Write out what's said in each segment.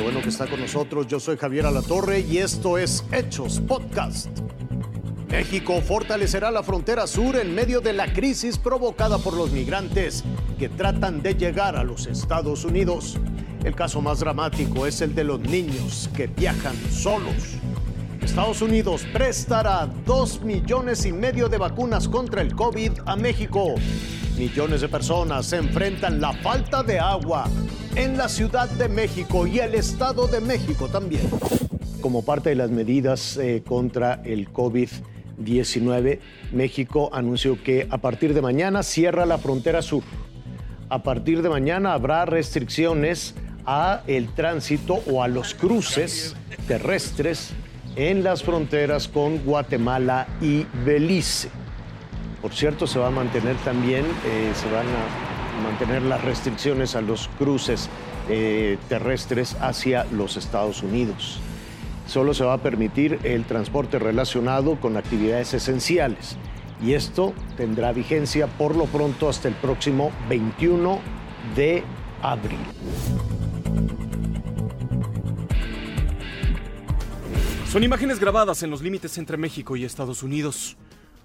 bueno que está con nosotros. Yo soy Javier Alatorre y esto es Hechos Podcast. México fortalecerá la frontera sur en medio de la crisis provocada por los migrantes que tratan de llegar a los Estados Unidos. El caso más dramático es el de los niños que viajan solos. Estados Unidos prestará dos millones y medio de vacunas contra el COVID a México. Millones de personas se enfrentan la falta de agua en la Ciudad de México y el Estado de México también. Como parte de las medidas eh, contra el COVID-19, México anunció que a partir de mañana cierra la frontera sur. A partir de mañana habrá restricciones a el tránsito o a los cruces terrestres en las fronteras con Guatemala y Belice. Por cierto, se va a mantener también, eh, se van a mantener las restricciones a los cruces eh, terrestres hacia los Estados Unidos. Solo se va a permitir el transporte relacionado con actividades esenciales y esto tendrá vigencia por lo pronto hasta el próximo 21 de abril. Son imágenes grabadas en los límites entre México y Estados Unidos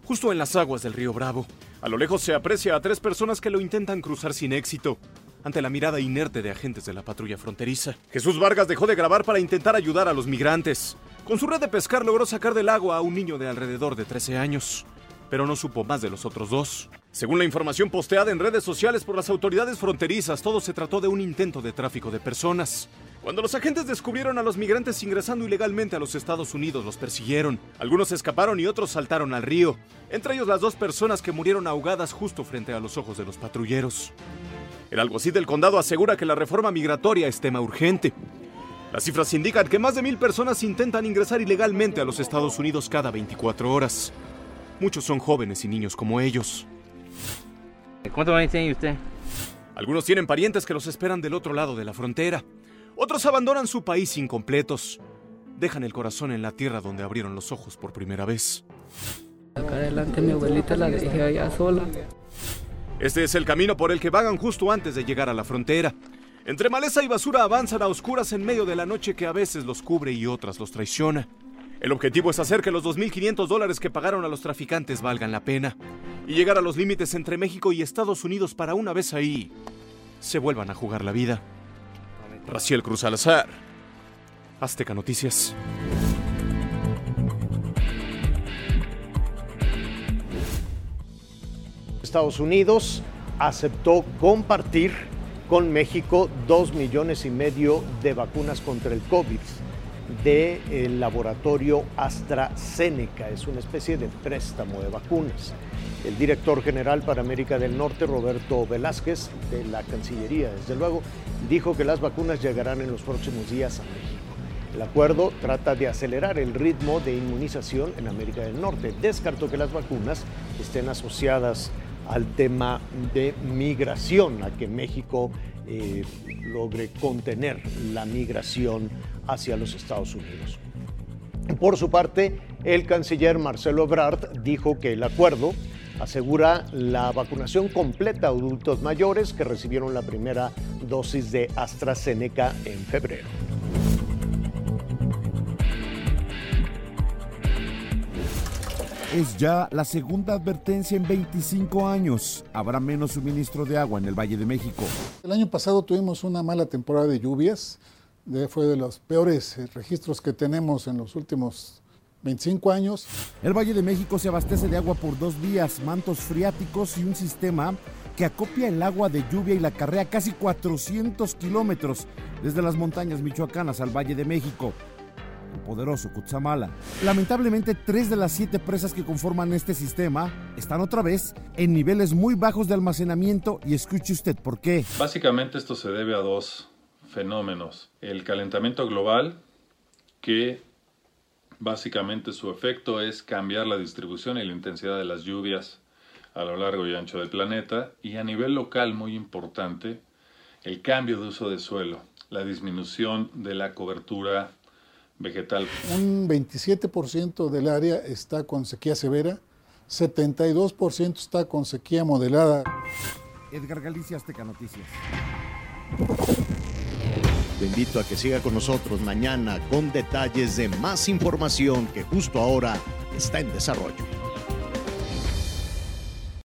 justo en las aguas del río Bravo. A lo lejos se aprecia a tres personas que lo intentan cruzar sin éxito, ante la mirada inerte de agentes de la patrulla fronteriza. Jesús Vargas dejó de grabar para intentar ayudar a los migrantes. Con su red de pescar logró sacar del agua a un niño de alrededor de 13 años, pero no supo más de los otros dos. Según la información posteada en redes sociales por las autoridades fronterizas, todo se trató de un intento de tráfico de personas. Cuando los agentes descubrieron a los migrantes ingresando ilegalmente a los Estados Unidos, los persiguieron. Algunos escaparon y otros saltaron al río, entre ellos las dos personas que murieron ahogadas justo frente a los ojos de los patrulleros. El alguacil del condado asegura que la reforma migratoria es tema urgente. Las cifras indican que más de mil personas intentan ingresar ilegalmente a los Estados Unidos cada 24 horas. Muchos son jóvenes y niños como ellos. ¿Cuánto años tiene usted? Algunos tienen parientes que los esperan del otro lado de la frontera. Otros abandonan su país incompletos. Dejan el corazón en la tierra donde abrieron los ojos por primera vez. Acá adelante mi abuelita la dejé allá sola. Este es el camino por el que vagan justo antes de llegar a la frontera. Entre maleza y basura avanzan a oscuras en medio de la noche que a veces los cubre y otras los traiciona. El objetivo es hacer que los 2.500 dólares que pagaron a los traficantes valgan la pena y llegar a los límites entre México y Estados Unidos para una vez ahí se vuelvan a jugar la vida. Raciel Cruz Alazar. Azteca Noticias. Estados Unidos aceptó compartir con México dos millones y medio de vacunas contra el COVID del laboratorio AstraZeneca. Es una especie de préstamo de vacunas. El director general para América del Norte, Roberto Velázquez, de la Cancillería, desde luego, dijo que las vacunas llegarán en los próximos días a México. El acuerdo trata de acelerar el ritmo de inmunización en América del Norte. Descartó que las vacunas estén asociadas al tema de migración, a que México eh, logre contener la migración hacia los Estados Unidos. Por su parte, el canciller Marcelo Ebrard dijo que el acuerdo asegura la vacunación completa a adultos mayores que recibieron la primera dosis de AstraZeneca en febrero. Es ya la segunda advertencia en 25 años. Habrá menos suministro de agua en el Valle de México. El año pasado tuvimos una mala temporada de lluvias. Fue de los peores eh, registros que tenemos en los últimos 25 años. El Valle de México se abastece de agua por dos vías, mantos freáticos y un sistema que acopia el agua de lluvia y la carrea casi 400 kilómetros desde las montañas michoacanas al Valle de México. Poderoso Cutzamala. Lamentablemente, tres de las siete presas que conforman este sistema están otra vez en niveles muy bajos de almacenamiento y escuche usted por qué. Básicamente esto se debe a dos fenómenos. El calentamiento global, que Básicamente su efecto es cambiar la distribución y la intensidad de las lluvias a lo largo y ancho del planeta y a nivel local muy importante el cambio de uso de suelo, la disminución de la cobertura vegetal. Un 27% del área está con sequía severa, 72% está con sequía moderada. Edgar Galicia, Azteca Noticias. invito a que siga con nosotros mañana con detalles de más información que justo ahora está en desarrollo.